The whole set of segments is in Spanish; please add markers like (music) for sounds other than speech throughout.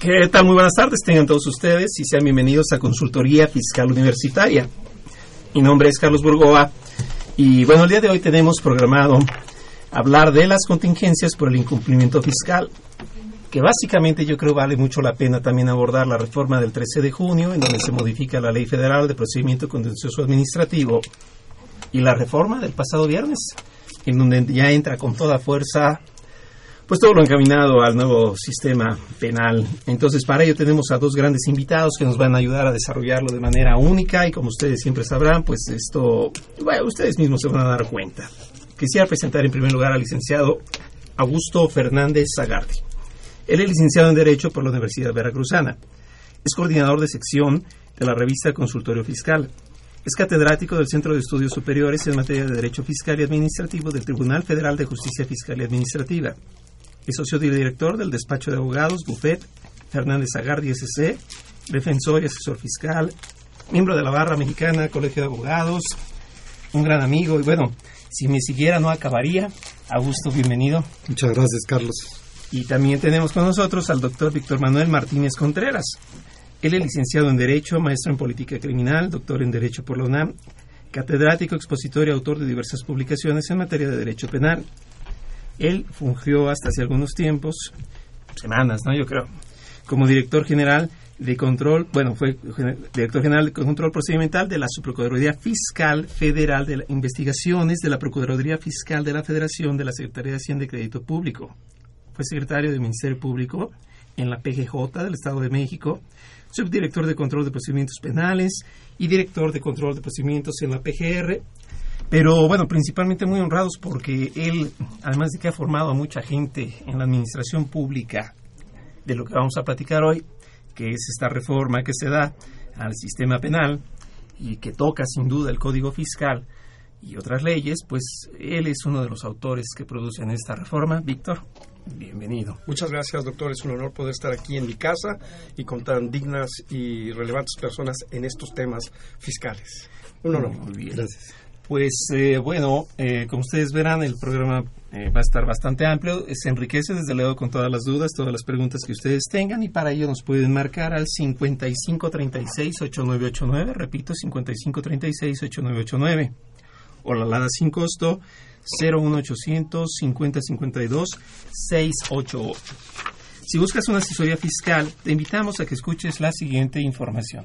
¿Qué tal? Muy buenas tardes, tengan todos ustedes y sean bienvenidos a Consultoría Fiscal Universitaria. Mi nombre es Carlos Burgoa y bueno, el día de hoy tenemos programado hablar de las contingencias por el incumplimiento fiscal, que básicamente yo creo vale mucho la pena también abordar la reforma del 13 de junio, en donde se modifica la Ley Federal de Procedimiento Contencioso Administrativo, y la reforma del pasado viernes, en donde ya entra con toda fuerza pues todo lo encaminado al nuevo sistema penal. Entonces, para ello tenemos a dos grandes invitados que nos van a ayudar a desarrollarlo de manera única y como ustedes siempre sabrán, pues esto, bueno, ustedes mismos se van a dar cuenta. Quisiera presentar en primer lugar al licenciado Augusto Fernández Zagardi. Él es licenciado en Derecho por la Universidad Veracruzana. Es coordinador de sección de la revista Consultorio Fiscal. Es catedrático del Centro de Estudios Superiores en materia de Derecho Fiscal y Administrativo del Tribunal Federal de Justicia Fiscal y Administrativa es socio director del despacho de abogados Buffet Fernández Agardi SC, defensor y asesor fiscal, miembro de la barra mexicana, colegio de abogados, un gran amigo y bueno, si me siguiera no acabaría. Augusto, bienvenido. Muchas gracias, Carlos. Y también tenemos con nosotros al doctor Víctor Manuel Martínez Contreras. Él es licenciado en Derecho, maestro en Política Criminal, doctor en Derecho por la UNAM, catedrático, expositor y autor de diversas publicaciones en materia de Derecho Penal, él fungió hasta hace algunos tiempos, semanas, ¿no? Yo creo, como director general de control, bueno, fue director general de control procedimental de la Subprocuraduría Fiscal Federal de Investigaciones de la Procuraduría Fiscal de la Federación de la Secretaría de Hacienda y Crédito Público. Fue secretario del Ministerio Público en la PGJ del Estado de México, subdirector de control de procedimientos penales y director de control de procedimientos en la PGR pero bueno, principalmente muy honrados porque él, además de que ha formado a mucha gente en la administración pública, de lo que vamos a platicar hoy, que es esta reforma que se da al sistema penal y que toca sin duda el Código Fiscal y otras leyes, pues él es uno de los autores que producen esta reforma. Víctor, bienvenido. Muchas gracias, doctor. Es un honor poder estar aquí en mi casa y con tan dignas y relevantes personas en estos temas fiscales. Un honor. Muy bien. Gracias. Pues eh, bueno, eh, como ustedes verán, el programa eh, va a estar bastante amplio. Se enriquece desde luego con todas las dudas, todas las preguntas que ustedes tengan y para ello nos pueden marcar al 5536-8989, repito, 5536-8989 o la alada sin costo 01800 5052 688. Si buscas una asesoría fiscal, te invitamos a que escuches la siguiente información.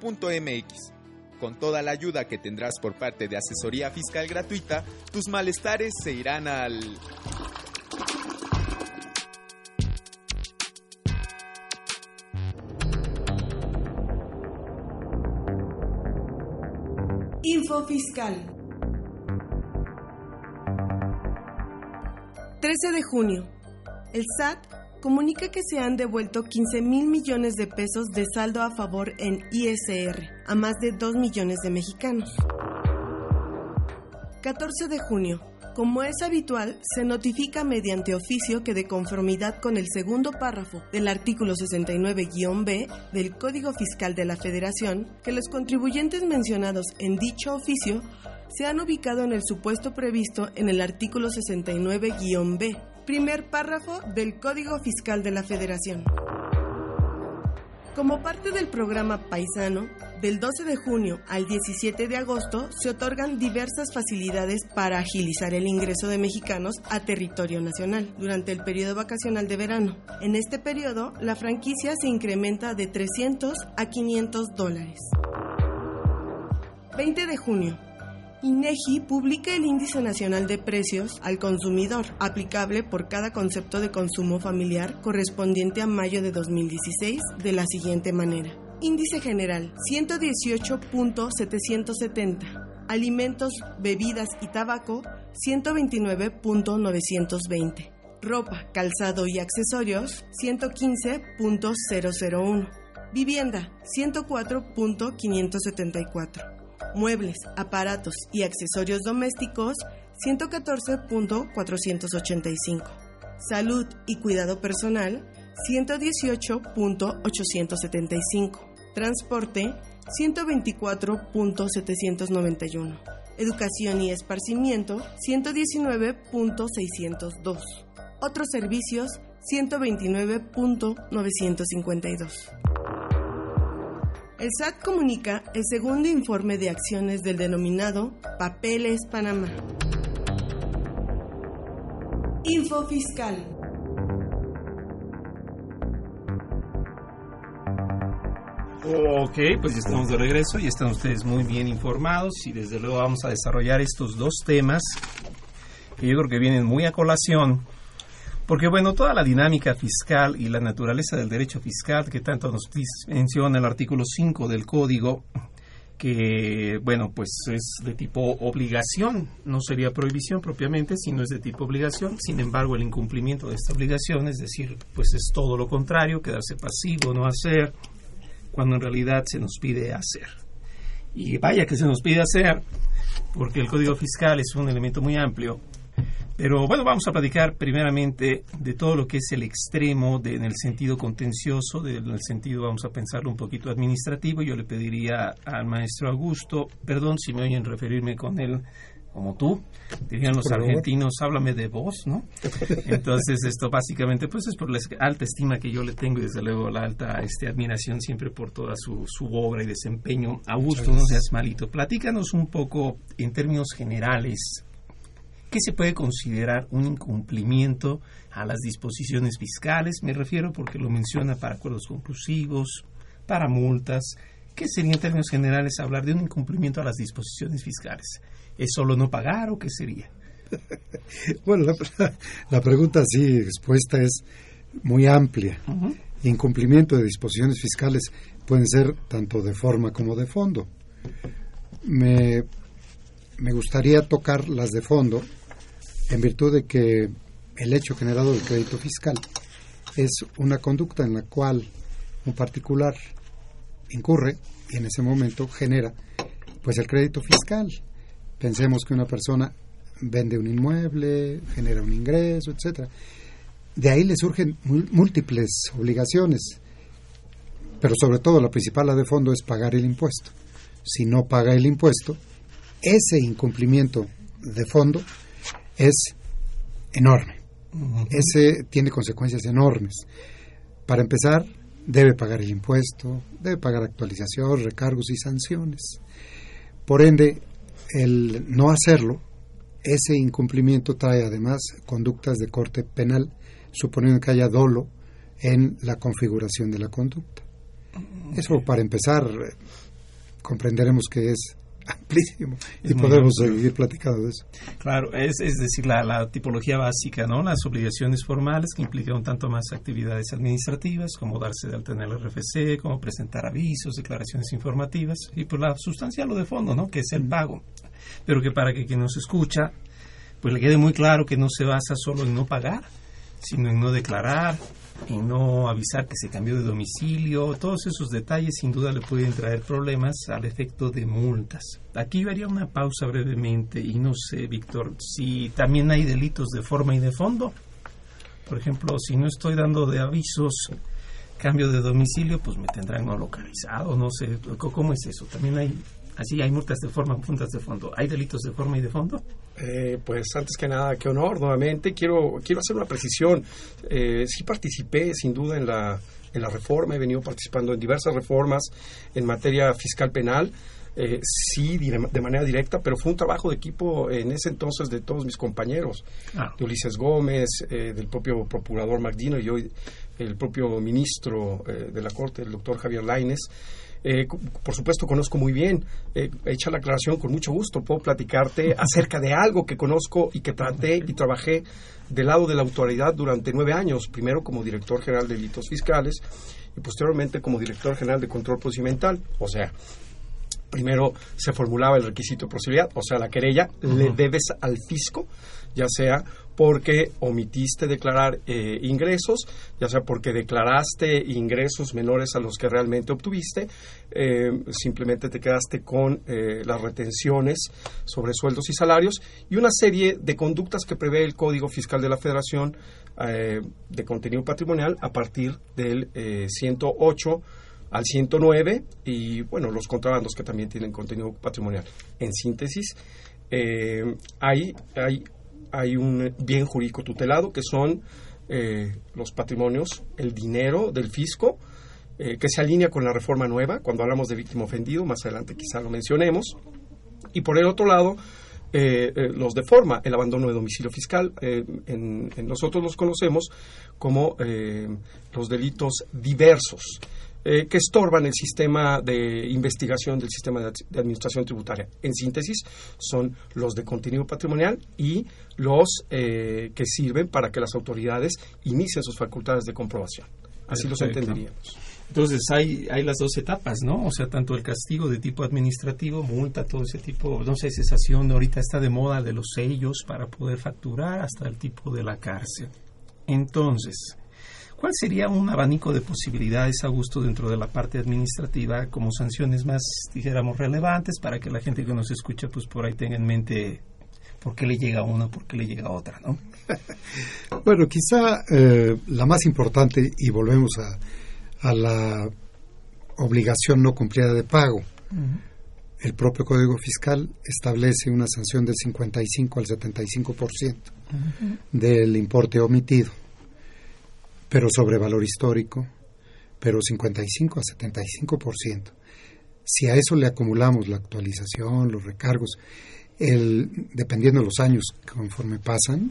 consultoriofiscal.fca.unam.mx. Con toda la ayuda que tendrás por parte de asesoría fiscal gratuita, tus malestares se irán al... Info Fiscal. 13 de junio. El SAT comunica que se han devuelto 15 mil millones de pesos de saldo a favor en ISR a más de 2 millones de mexicanos. 14 de junio. Como es habitual, se notifica mediante oficio que de conformidad con el segundo párrafo del artículo 69-B del Código Fiscal de la Federación, que los contribuyentes mencionados en dicho oficio se han ubicado en el supuesto previsto en el artículo 69-B, primer párrafo del Código Fiscal de la Federación. Como parte del programa Paisano, del 12 de junio al 17 de agosto se otorgan diversas facilidades para agilizar el ingreso de mexicanos a territorio nacional durante el periodo vacacional de verano. En este periodo, la franquicia se incrementa de 300 a 500 dólares. 20 de junio. INEGI publica el Índice Nacional de Precios al Consumidor, aplicable por cada concepto de consumo familiar correspondiente a mayo de 2016, de la siguiente manera. Índice general 118.770. Alimentos, bebidas y tabaco 129.920. Ropa, calzado y accesorios 115.001. Vivienda 104.574 muebles, aparatos y accesorios domésticos 114.485. Salud y cuidado personal 118.875. Transporte 124.791. Educación y esparcimiento 119.602. Otros servicios 129.952. El SAT comunica el segundo informe de acciones del denominado Papeles Panamá. Info Fiscal. Ok, pues ya estamos de regreso y están ustedes muy bien informados y desde luego vamos a desarrollar estos dos temas que yo creo que vienen muy a colación porque bueno, toda la dinámica fiscal y la naturaleza del derecho fiscal que tanto nos menciona el artículo 5 del código, que bueno, pues es de tipo obligación, no sería prohibición propiamente, sino es de tipo obligación. Sin embargo, el incumplimiento de esta obligación, es decir, pues es todo lo contrario, quedarse pasivo, no hacer, cuando en realidad se nos pide hacer. Y vaya que se nos pide hacer, porque el código fiscal es un elemento muy amplio pero bueno, vamos a platicar primeramente de todo lo que es el extremo de, en el sentido contencioso, de, en el sentido, vamos a pensarlo un poquito administrativo. Yo le pediría al maestro Augusto, perdón si me oyen referirme con él como tú, dirían los argentinos, háblame de vos, ¿no? Entonces esto básicamente pues es por la alta estima que yo le tengo y desde luego la alta este, admiración siempre por toda su, su obra y desempeño. Augusto, no seas malito, platícanos un poco en términos generales ¿Qué se puede considerar un incumplimiento a las disposiciones fiscales? Me refiero porque lo menciona para acuerdos conclusivos, para multas. ¿Qué sería en términos generales hablar de un incumplimiento a las disposiciones fiscales? ¿Es solo no pagar o qué sería? (laughs) bueno, la, (laughs) pregunta así expuesta es muy amplia. Incumplimiento de disposiciones fiscales pueden ser tanto de forma como de fondo. Me, me gustaría tocar las de fondo en virtud de que el hecho generado del crédito fiscal es una conducta en la cual un particular incurre y en ese momento genera pues el crédito fiscal. Pensemos que una persona vende un inmueble, genera un ingreso, etcétera. De ahí le surgen múltiples obligaciones, pero sobre todo la principal, la de fondo, es pagar el impuesto. Si no paga el impuesto, ese incumplimiento de fondo es enorme. Ese tiene consecuencias enormes. Para empezar, debe pagar el impuesto, debe pagar actualización, recargos y sanciones. Por ende, el no hacerlo, ese incumplimiento trae además conductas de corte penal, suponiendo que haya dolo en la configuración de la conducta. Eso para empezar, comprenderemos que es amplísimo y podemos seguir platicando de eso. Claro, es, es decir, la, tipología básica, ¿no? Las obligaciones formales que implican un tanto más actividades administrativas, como darse de alta en el RFC, como presentar avisos, declaraciones informativas, y por pues la sustancia lo de fondo, ¿no? Que es el pago. Pero que para que quien nos escucha, pues le quede muy claro que no se basa solo en no pagar, sino en no declarar, en no avisar que se cambió de domicilio. Todos esos detalles sin duda le pueden traer problemas al efecto de multas. Aquí yo haría una pausa brevemente y no sé, Víctor, si también hay delitos de forma y de fondo. Por ejemplo, si no estoy dando de avisos cambio de domicilio, pues me tendrán no localizado, no sé, ¿cómo es eso? También hay, así hay multas de forma, multas de fondo. ¿Hay delitos de forma y de fondo? Eh, pues antes que nada, qué honor nuevamente. Quiero, quiero hacer una precisión. Eh, sí participé sin duda en la, en la reforma, he venido participando en diversas reformas en materia fiscal penal. Eh, sí, de manera directa, pero fue un trabajo de equipo en ese entonces de todos mis compañeros, Ah. de Ulises Gómez, eh, del propio procurador Magdino y hoy el propio ministro eh, de la Corte, el doctor Javier Laines. Eh, por supuesto, conozco muy bien. Eh, hecha la aclaración, con mucho gusto puedo platicarte (laughs) acerca de algo que conozco y que traté y trabajé del lado de la autoridad durante nueve años, primero como director general de delitos fiscales y posteriormente como director general de control procedimental. O sea, primero se formulaba el requisito de posibilidad, o sea, la querella le debes al fisco, ya sea porque omitiste declarar eh, ingresos, ya sea porque declaraste ingresos menores a los que realmente obtuviste, eh, simplemente te quedaste con eh, las retenciones sobre sueldos y salarios y una serie de conductas que prevé el Código Fiscal de la Federación de contenido patrimonial a partir del eh, 108 al 109 y bueno, los contrabandos que también tienen contenido patrimonial. En síntesis, hay, hay, hay un bien jurídico tutelado que son eh, los patrimonios, el dinero del fisco, eh, que se alinea con la reforma nueva, cuando hablamos de víctima ofendido, más adelante quizá lo mencionemos. Y por el otro lado, eh, eh, los de forma, el abandono de domicilio fiscal, eh, en, nosotros los conocemos como los delitos diversos, eh, que estorban el sistema de investigación del sistema de, de administración tributaria. En síntesis, son los de contenido patrimonial y los eh, que sirven para que las autoridades inicien sus facultades de comprobación. Así los entenderíamos. Entonces hay, hay las dos etapas, ¿no? O sea, tanto el castigo de tipo administrativo, multa, todo ese tipo, no sé, cesación, ahorita está de moda de los sellos para poder facturar, hasta el tipo de la cárcel. Entonces, ¿cuál sería un abanico de posibilidades a gusto dentro de la parte administrativa como sanciones más, dijéramos, relevantes para que la gente que nos escucha, pues por ahí tenga en mente por qué le llega a una, por qué le llega a otra, ¿no? (laughs) Bueno, quizá eh, la más importante, y volvemos a, a la obligación no cumplida de pago. El propio Código Fiscal establece una sanción del 55 al 75% del importe omitido, pero sobre valor histórico, pero 55 a 75%. Si a eso le acumulamos la actualización, los recargos, el, dependiendo de los años conforme pasan,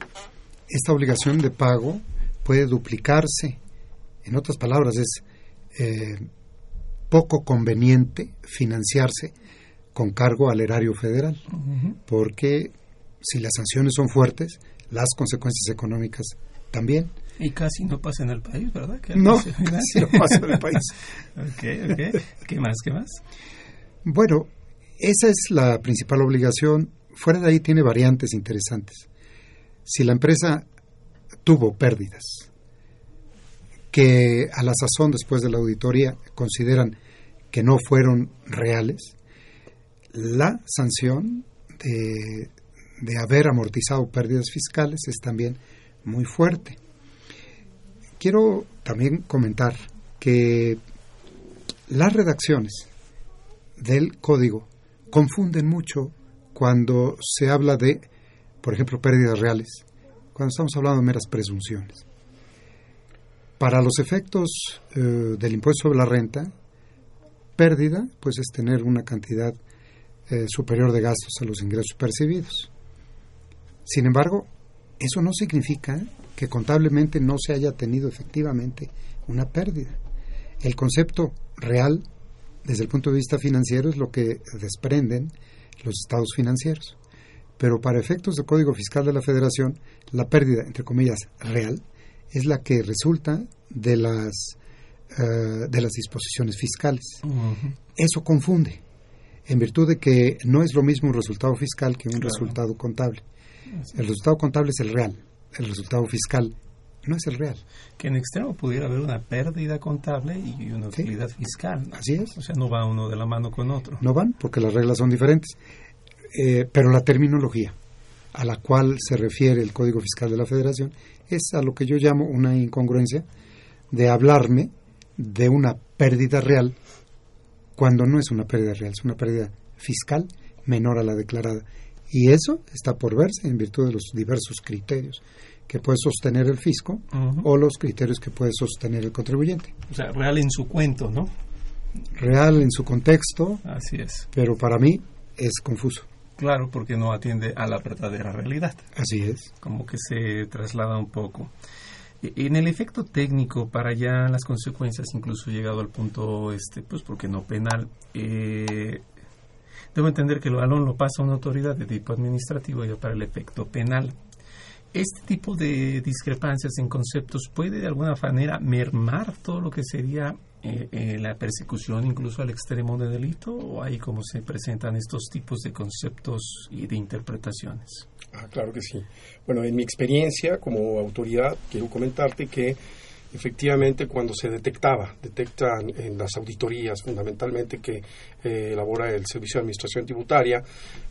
esta obligación de pago puede duplicarse. En otras palabras, es eh, poco conveniente financiarse con cargo al erario federal, porque si las sanciones son fuertes, las consecuencias económicas también. Y casi no pasa en el país, ¿verdad? ¿Qué No, casi no pasa en el país. (laughs) ok, ok. ¿Qué más? ¿Qué más? Bueno, esa es la principal obligación. Fuera de ahí tiene variantes interesantes. Si la empresa tuvo pérdidas que a la sazón después de la auditoría consideran que no fueron reales, la sanción de, de haber amortizado pérdidas fiscales es también muy fuerte. Quiero también comentar que las redacciones del código confunden mucho cuando se habla de, por ejemplo, pérdidas reales, cuando estamos hablando de meras presunciones. Para los efectos eh, del impuesto sobre la renta, pérdida pues es tener una cantidad eh, superior de gastos a los ingresos percibidos. Sin embargo, eso no significa que contablemente no se haya tenido efectivamente una pérdida. El concepto real, desde el punto de vista financiero, es lo que desprenden los estados financieros. Pero para efectos del Código Fiscal de la Federación, la pérdida, entre comillas, real, es la que resulta de las, uh, de las disposiciones fiscales. Uh -huh. Eso confunde, en virtud de que no es lo mismo un resultado fiscal que un claro. resultado contable. El resultado contable es el real, el resultado fiscal no es el real. Que en extremo pudiera haber una pérdida contable y una utilidad fiscal. Así es. O sea, no va uno de la mano con otro. No van, porque las reglas son diferentes. Eh, pero la terminología a la cual se refiere el Código Fiscal de la Federación es a lo que yo llamo una incongruencia de hablarme de una pérdida real cuando no es una pérdida real, es una pérdida fiscal menor a la declarada. Y eso está por verse en virtud de los diversos criterios que puede sostener el fisco o los criterios que puede sostener el contribuyente. O sea, real en su cuento, ¿no? Real en su contexto. Así es. Pero para mí es confuso. Claro, porque no atiende a la verdadera realidad. Así es. Como que se traslada un poco. En el efecto técnico, para ya las consecuencias, incluso llegado al punto, este, pues, porque no penal, eh, debo entender que el balón lo pasa a una autoridad de tipo administrativo y para el efecto penal. ¿Este tipo de discrepancias en conceptos puede de alguna manera mermar todo lo que sería eh, eh, la persecución incluso al extremo de delito o ahí cómo se presentan estos tipos de conceptos y de interpretaciones? Ah, claro que sí. Bueno, en mi experiencia como autoridad, quiero comentarte que efectivamente cuando se detectaba, detectan en las auditorías fundamentalmente que eh, elabora el Servicio de Administración Tributaria,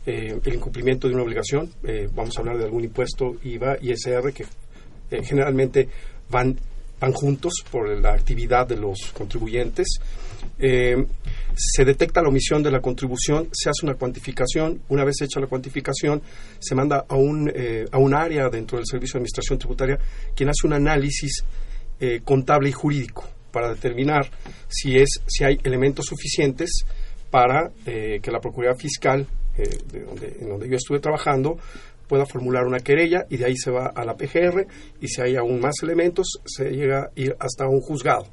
eh, el incumplimiento de una obligación, eh, vamos a hablar de algún impuesto, IVA, ISR, que generalmente van, van juntos por la actividad de los contribuyentes. se detecta la omisión de la contribución, se hace una cuantificación, una vez hecha la cuantificación, se manda a un, a un área dentro del Servicio de Administración Tributaria quien hace un análisis eh, contable y jurídico para determinar si, es, si hay elementos suficientes para eh, que la Procuraduría Fiscal, eh, de donde, en donde yo estuve trabajando, pueda formular una querella y de ahí se va a la PGR y si hay aún más elementos se llega a ir hasta un juzgado.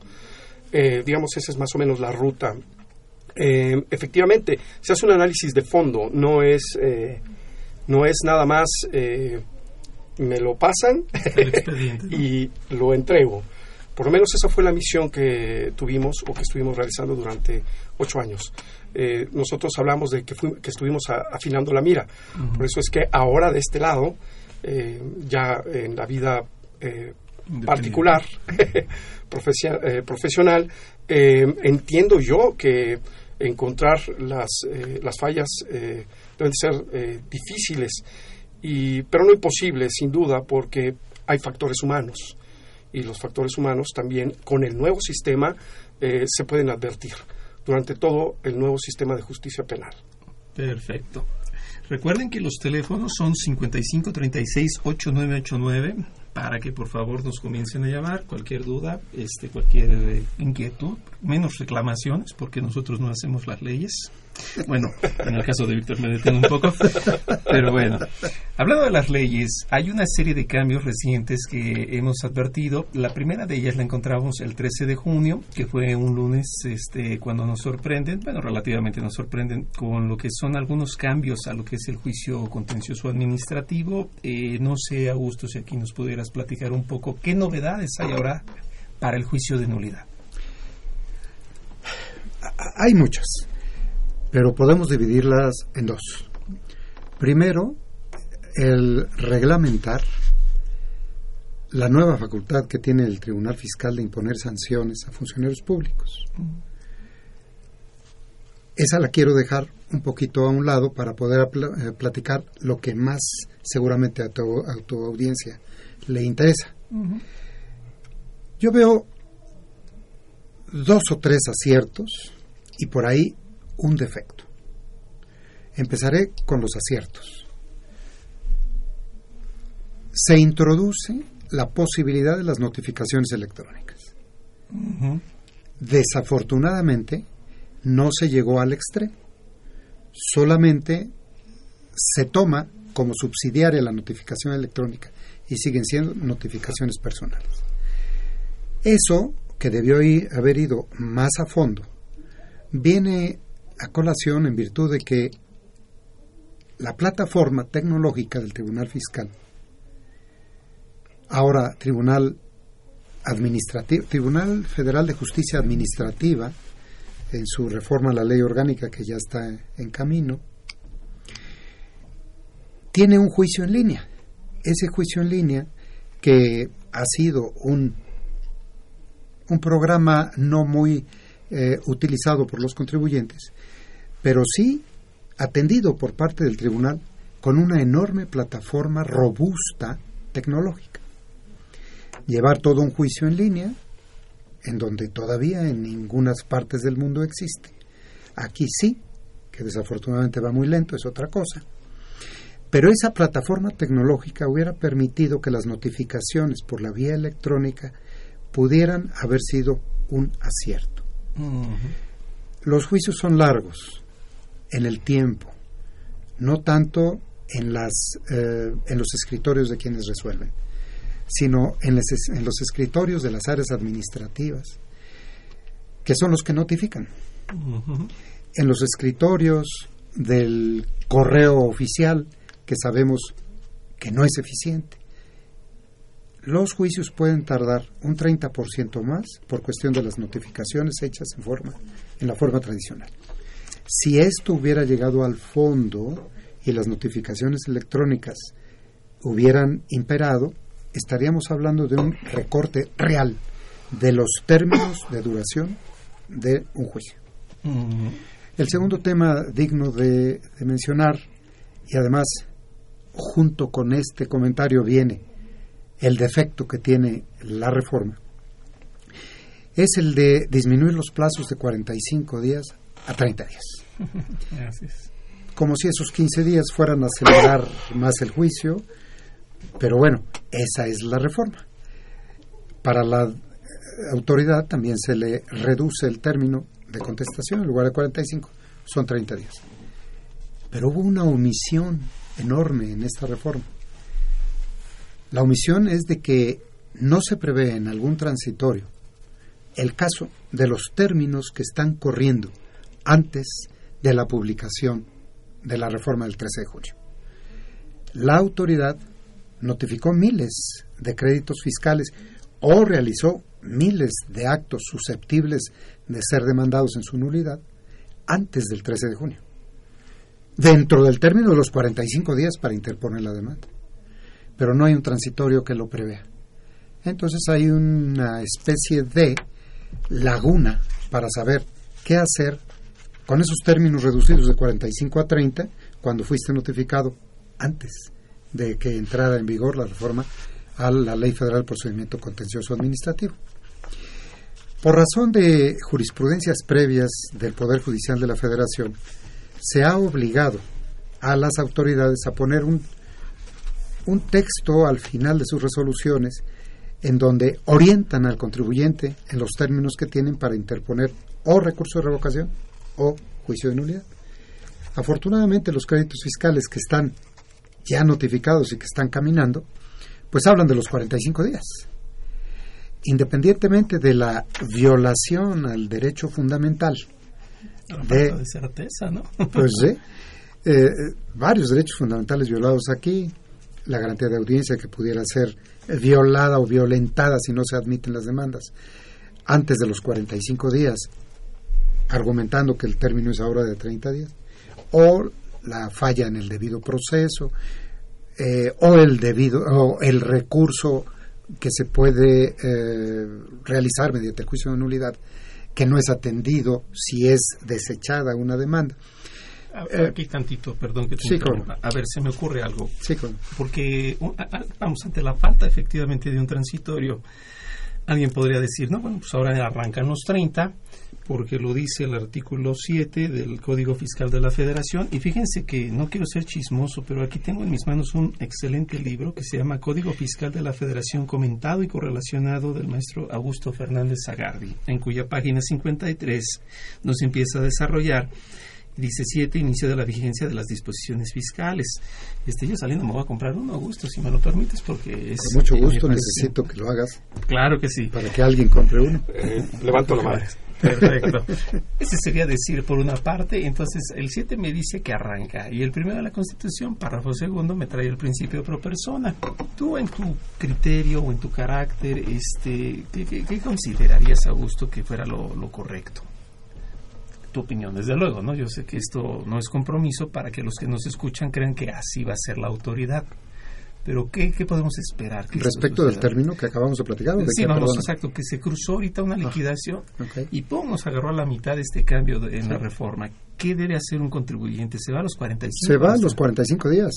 digamos, esa es más o menos la ruta. efectivamente, se hace un análisis de fondo, no es, no es nada más me lo pasan (laughs) y lo entrego. Por lo menos esa fue la misión que tuvimos o que estuvimos realizando durante ocho años. Eh, nosotros hablamos de que, que estuvimos afinando la mira. Por eso es que ahora de este lado, eh, ya en la vida eh, particular, (laughs) profesional, entiendo yo que encontrar las, las fallas deben ser difíciles, y, pero no imposibles, sin duda, porque hay factores humanos y los factores humanos también con el nuevo sistema eh, se pueden advertir durante todo el nuevo sistema de justicia penal. Perfecto. Recuerden que los teléfonos son 5536-8989 para que por favor nos comiencen a llamar cualquier duda, este, cualquier eh, inquietud, menos reclamaciones, porque nosotros no hacemos las leyes. Bueno, en el caso de Víctor me detengo un poco, pero bueno. Hablando de las leyes, hay una serie de cambios recientes que hemos advertido. La primera de ellas la encontramos el 13 de junio, que fue un lunes este, cuando nos sorprenden, bueno, relativamente nos sorprenden con lo que son algunos cambios a lo que es el juicio contencioso administrativo. Eh, no sé, Augusto, si aquí nos pudieras platicar un poco qué novedades hay ahora para el juicio de nulidad. Hay muchas pero podemos dividirlas en dos. Primero, el reglamentar la nueva facultad que tiene el Tribunal Fiscal de imponer sanciones a funcionarios públicos. Esa la quiero dejar un poquito a un lado para poder eh, platicar lo que más seguramente a tu, a tu audiencia le interesa. Yo veo dos o tres aciertos y por ahí un defecto. Empezaré con los aciertos. Se introduce la posibilidad de las notificaciones electrónicas. Desafortunadamente, no se llegó al extremo. Solamente se toma como subsidiaria la notificación electrónica y siguen siendo notificaciones personales. Eso, que debió haber ido más a fondo, viene a colación en virtud de que la plataforma tecnológica del Tribunal Fiscal, ahora Tribunal Administrativo, Tribunal Federal de Justicia Administrativa, en su reforma a la ley orgánica que ya está en camino, tiene un juicio en línea. Ese juicio en línea que ha sido un, un programa no muy eh, utilizado por los contribuyentes, pero sí atendido por parte del tribunal con una enorme plataforma robusta tecnológica. Llevar todo un juicio en línea, en donde todavía en ninguna partes del mundo existe. Aquí sí, que desafortunadamente va muy lento, es otra cosa. Pero esa plataforma tecnológica hubiera permitido que las notificaciones por la vía electrónica pudieran haber sido un acierto. Los juicios son largos en el tiempo, no tanto en, las, eh, en los escritorios de quienes resuelven, sino en, en los escritorios de las áreas administrativas, que son los que notifican. En los escritorios del correo oficial, que sabemos que no es eficiente. Los juicios pueden tardar un 30% más por cuestión de las notificaciones hechas en, forma, en la forma tradicional. Si esto hubiera llegado al fondo y las notificaciones electrónicas hubieran imperado, estaríamos hablando de un recorte real de los términos de duración de un juicio. El segundo tema digno de, de, mencionar, y además junto con este comentario viene el defecto que tiene la reforma, es el de disminuir los plazos de 45 días a 30 días. (laughs) Gracias. Como si esos 15 días fueran a acelerar más el juicio, pero bueno, esa es la reforma. Para la autoridad también se le reduce el término de contestación, en lugar de 45, son 30 días. Pero hubo una omisión enorme en esta reforma. La omisión es de que no se prevé en algún transitorio el caso de los términos que están corriendo antes de la publicación de la reforma del 13 de julio. La autoridad notificó miles de créditos fiscales o realizó miles de actos susceptibles de ser demandados en su nulidad antes del 13 de junio, dentro del término de los 45 días para interponer la demanda. Pero no hay un transitorio que lo prevea. Entonces hay una especie de laguna para saber qué hacer con esos términos reducidos de 45 a 30 cuando fuiste notificado antes de que entrara en vigor la reforma a la Ley Federal de Procedimiento Contencioso Administrativo. Por razón de jurisprudencias previas del Poder Judicial de la Federación, se ha obligado a las autoridades a poner un, un texto al final de sus resoluciones en donde orientan al contribuyente en los términos que tienen para interponer o recurso de revocación o juicio de nulidad. Afortunadamente los créditos fiscales que están ya notificados y que están caminando, pues hablan de los 45 días. Independientemente de la violación al derecho fundamental de, de, certeza, ¿no? (laughs) pues sí, eh, varios derechos fundamentales violados aquí, la garantía de audiencia que pudiera ser violada o violentada si no se admiten las demandas antes de los 45 días, argumentando que el término es ahora de 30 días, o la falla en el debido proceso, eh, o el debido, o el recurso que se puede eh, realizar mediante el juicio de nulidad, que no es atendido si es desechada una demanda. Aquí tantito, perdón que te sí, interrumpa. A ver, se me ocurre algo. Sí, con... Porque, vamos, ante la falta efectivamente de un transitorio, alguien podría decir, no, bueno, pues ahora arrancan los 30, porque lo dice el artículo 7 del Código Fiscal de la Federación. Y fíjense que no quiero ser chismoso, pero aquí tengo en mis manos un excelente libro que se llama Código Fiscal de la Federación comentado y correlacionado del maestro Augusto Fernández Zagardi, en cuya página 53 nos empieza a desarrollar dice 7, inicio de la vigencia de las disposiciones fiscales. Este, yo saliendo me voy a comprar uno, Augusto, si me lo permites, porque es... Con mucho gusto, necesito que lo hagas. Claro que sí. Para que alguien compre uno. Eh, levanto la mano. Perfecto. (laughs) Ese sería decir por una parte, entonces el 7 me dice que arranca y el primero de la Constitución, párrafo segundo, me trae el principio pro persona. Tú en tu criterio o en tu carácter, este, ¿qué, qué, qué considerarías, Augusto, que fuera lo, lo correcto? tu opinión, desde luego, ¿no? Yo sé que esto no es compromiso para que los que nos escuchan crean que así va a ser la autoridad. Pero ¿qué, qué podemos esperar? que Respecto del término que acabamos de platicar, ¿o de Sí, qué, vamos, perdona? exacto, que se cruzó ahorita una liquidación ok. y ¡pum! nos agarró a la mitad de este cambio de- en la reforma. ¿Qué debe hacer un contribuyente? ¿Se va a los 45? Se va a los 45 días,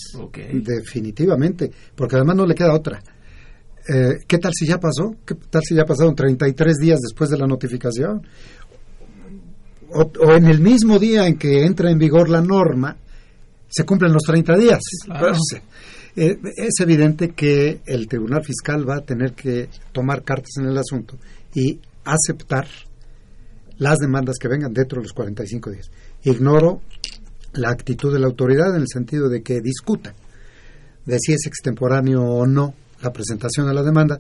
definitivamente, porque además no le queda otra. Eh, ¿Qué tal si ya pasó? ¿Qué tal si ya pasaron 33 días después de la notificación? O, o en el mismo día en que entra en vigor la norma, se cumplen los 30 días. claro. Eh, es evidente que el Tribunal Fiscal va a tener que tomar cartas en el asunto y aceptar las demandas que vengan dentro de los 45 días. Ignoro la actitud de la autoridad en el sentido de que discuta de si es extemporáneo o no la presentación de la demanda,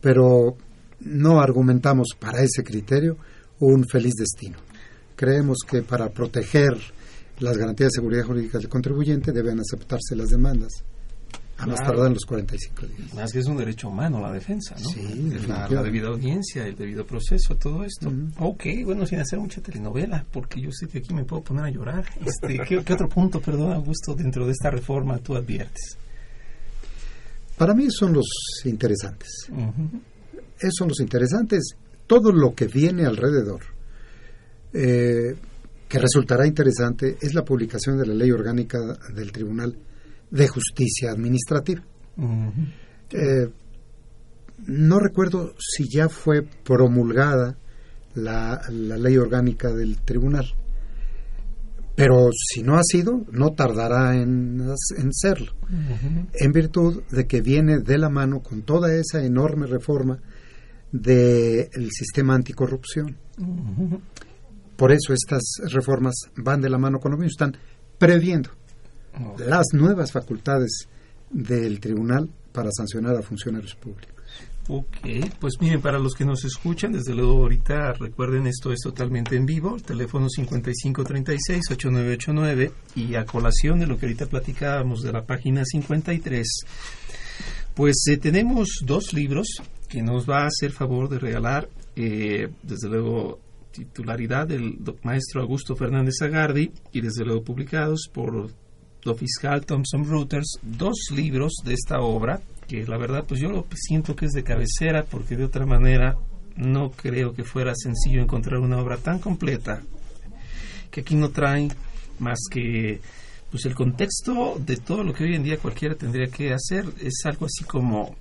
pero no argumentamos para ese criterio un feliz destino. Creemos que para proteger las garantías de seguridad jurídica del contribuyente deben aceptarse las demandas a más Claro. tardar en los 45 días. Más que es un derecho humano la defensa, ¿no? Sí, la, debida audiencia, el debido proceso, todo esto. Ok, bueno, sin hacer mucha telenovela, porque yo sé que aquí me puedo poner a llorar. Este, ¿qué, qué otro punto, perdón, Augusto, dentro de esta reforma tú adviertes? Para mí son los interesantes. Esos son los interesantes. Todo lo que viene alrededor, eh, que resultará interesante, es la publicación de la ley orgánica del Tribunal de Justicia Administrativa. Eh, no recuerdo si ya fue promulgada la, la ley orgánica del tribunal, pero si no ha sido, no tardará en, en serlo, en virtud de que viene de la mano con toda esa enorme reforma del sistema anticorrupción. Por eso estas reformas van de la mano con lo mismo, están previendo las nuevas facultades del tribunal para sancionar a funcionarios públicos. Ok, pues miren, para los que nos escuchan, desde luego ahorita recuerden esto es totalmente en vivo, el teléfono 5536-8989 y a colación de lo que ahorita platicábamos de la página 53, pues eh, tenemos dos libros que nos va a hacer favor de regalar, eh, desde luego titularidad del maestro Augusto Fernández Agardi y desde luego publicados por fiscal Thomson Reuters, dos libros de esta obra, que la verdad pues yo lo siento que es de cabecera porque de otra manera no creo que fuera sencillo encontrar una obra tan completa que aquí no trae más que pues el contexto de todo lo que hoy en día cualquiera tendría que hacer. Es algo así como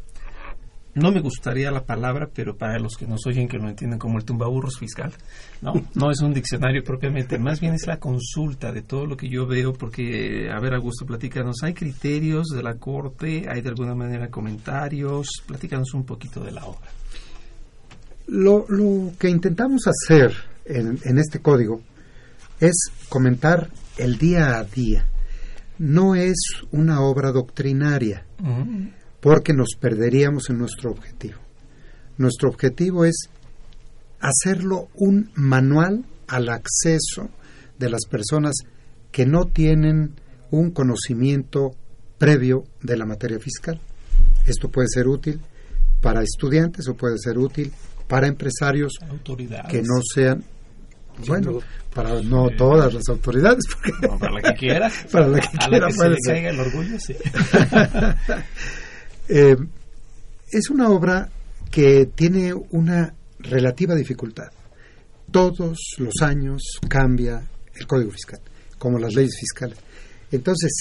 no me gustaría la palabra, pero para los que nos oyen que lo entienden como el tumbaburros fiscal, no, no es un diccionario propiamente, más bien es la consulta de todo lo que yo veo, porque, a ver, Augusto, platícanos, ¿hay criterios de la Corte? ¿Hay de alguna manera comentarios? Platícanos un poquito de la obra. Lo, lo que intentamos hacer en, en este código es comentar el día a día. No es una obra doctrinaria, porque nos perderíamos en nuestro objetivo. Nuestro objetivo es hacerlo un manual al acceso de las personas que no tienen un conocimiento previo de la materia fiscal. Esto puede ser útil para estudiantes o puede ser útil para empresarios Autoridades. que no sean bueno duda. para no todas las autoridades porque No, para la que (laughs) quiera. para la que a quiera la que se le caiga el orgullo, sí. (laughs) Eh, es una obra que tiene una relativa dificultad. Todos los años cambia el Código Fiscal, como las leyes fiscales. Entonces,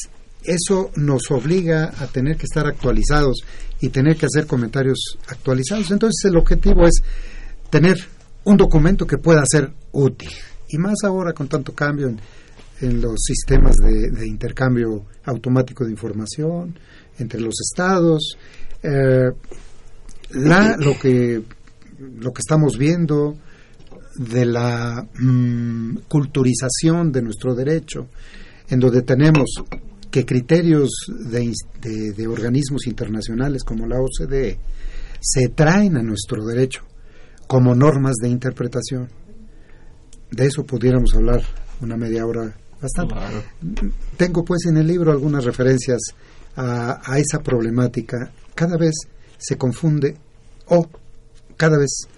eso nos obliga a tener que estar actualizados y tener que hacer comentarios actualizados. Entonces, el objetivo es tener un documento que pueda ser útil. Y más ahora con tanto cambio en, los sistemas de intercambio automático de información entre los estados. Eh, la, lo, que, lo que estamos viendo de la mm, culturización de nuestro derecho, en donde tenemos que criterios de, de organismos internacionales como la OCDE se traen a nuestro derecho como normas de interpretación. De eso pudiéramos hablar una media hora bastante. Tengo pues en el libro algunas referencias a, a esa problemática. Cada vez se confunde o cada vez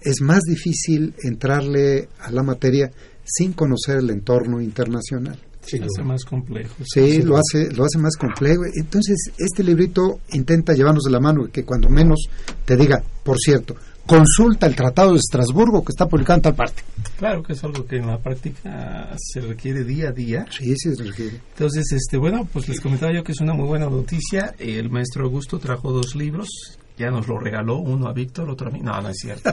es más difícil entrarle a la materia sin conocer el entorno internacional. Sí, lo hace más complejo. Sí, lo hace, lo hace más complejo. Entonces, este librito intenta llevarnos de la mano y que cuando menos te diga, por cierto, consulta el Tratado de Estrasburgo que está publicado en tal parte. Claro que es algo que en la práctica se requiere día a día. Sí, sí se requiere. Entonces, este, bueno, pues les comentaba yo que es una muy buena noticia. El maestro Augusto trajo dos libros ya nos lo regaló uno a Víctor, otro a mí. No, no es cierto.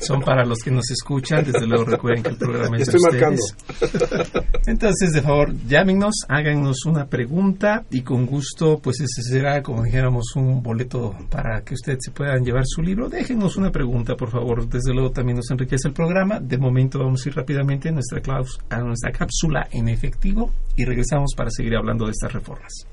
Son para los que nos escuchan. Desde luego recuerden que el programa es Estoy marcando. Entonces, de favor, llámenos, háganos una pregunta y con gusto, pues ese será, como dijéramos, un boleto para que ustedes se puedan llevar su libro. Déjenos una pregunta, por favor. Desde luego también nos enriquece el programa. De momento vamos a ir rápidamente a nuestra, a nuestra cápsula en efectivo y regresamos para seguir hablando de estas reformas.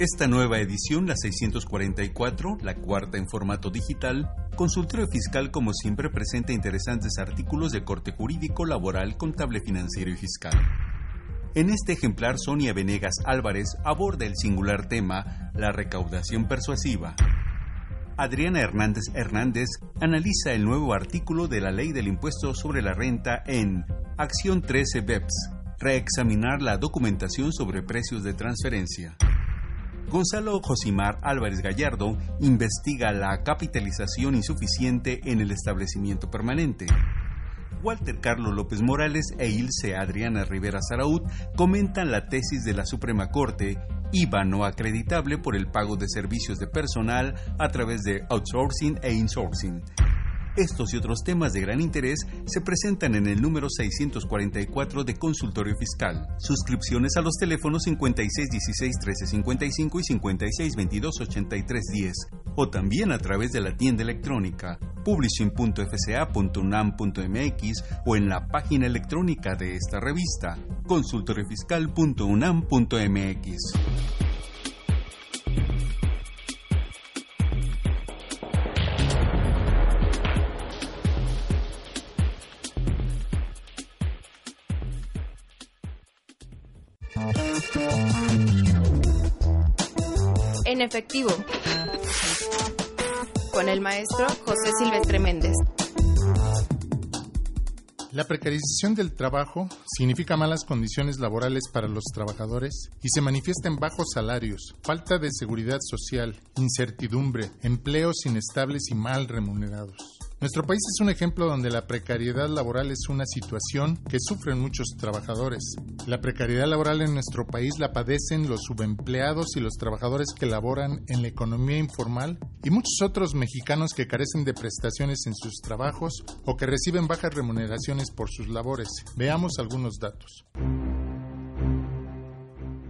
Esta nueva edición, la 644, la cuarta en formato digital, Consultorio Fiscal como siempre presenta interesantes artículos de corte jurídico, laboral, contable, financiero y fiscal. En este ejemplar, Sonia Venegas Álvarez aborda el singular tema, la recaudación persuasiva. Adriana Hernández Hernández analiza el nuevo artículo de la Ley del Impuesto sobre la Renta en Acción 13 BEPS, reexaminar la documentación sobre precios de transferencia. Gonzalo Josimar Álvarez Gallardo investiga la capitalización insuficiente en el establecimiento permanente. Walter Carlos López Morales e Ilse Adriana Rivera Saraud comentan la tesis de la Suprema Corte IVA no acreditable por el pago de servicios de personal a través de outsourcing e insourcing estos y otros temas de gran interés se presentan en el número 644 de Consultorio Fiscal. Suscripciones a los teléfonos 5616-1355 y 5622-8310 o también a través de la tienda electrónica publishing.fca.unam.mx o en la página electrónica de esta revista consultoriofiscal.unam.mx. efectivo, con el maestro José Silvestre Méndez. La precarización del trabajo significa malas condiciones laborales para los trabajadores y se manifiesta en bajos salarios, falta de seguridad social, incertidumbre, empleos inestables y mal remunerados. Nuestro país es un ejemplo donde la precariedad laboral es una situación que sufren muchos trabajadores. La precariedad laboral en nuestro país la padecen los subempleados y los trabajadores que laboran en la economía informal y muchos otros mexicanos que carecen de prestaciones en sus trabajos o que reciben bajas remuneraciones por sus labores. Veamos algunos datos.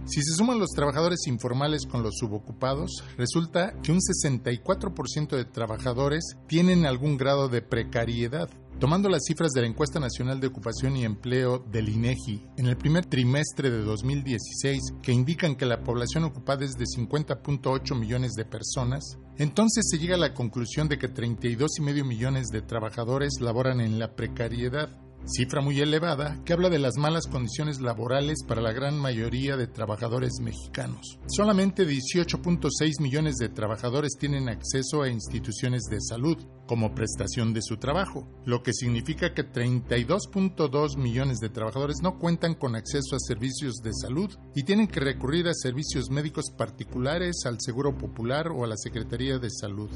Si se suman los trabajadores informales con los subocupados, resulta que un 64% de trabajadores tienen algún grado de precariedad. Tomando las cifras de la Encuesta Nacional de Ocupación y Empleo del INEGI en el primer trimestre de 2016, que indican que la población ocupada es de 50.8 millones de personas, entonces se llega a la conclusión de que 32,5 millones de trabajadores laboran en la precariedad cifra muy elevada que habla de las malas condiciones laborales para la gran mayoría de trabajadores mexicanos. Solamente 18.6 millones de trabajadores tienen acceso a instituciones de salud como prestación de su trabajo, lo que significa que 32.2 millones de trabajadores no cuentan con acceso a servicios de salud y tienen que recurrir a servicios médicos particulares, al Seguro Popular o a la Secretaría de Salud.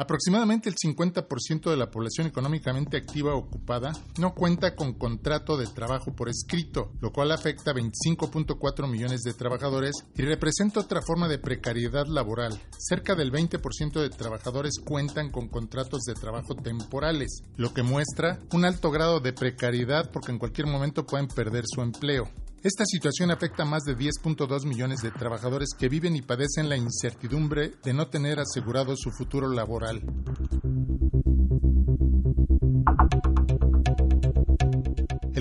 Aproximadamente el 50% de la población económicamente activa ocupada no cuenta con contrato de trabajo por escrito, lo cual afecta a 25.4 millones de trabajadores y representa otra forma de precariedad laboral. Cerca del 20% de trabajadores cuentan con contratos de trabajo temporales, lo que muestra un alto grado de precariedad porque en cualquier momento pueden perder su empleo. Esta situación afecta a más de 10.2 millones de trabajadores que viven y padecen la incertidumbre de no tener asegurado su futuro laboral.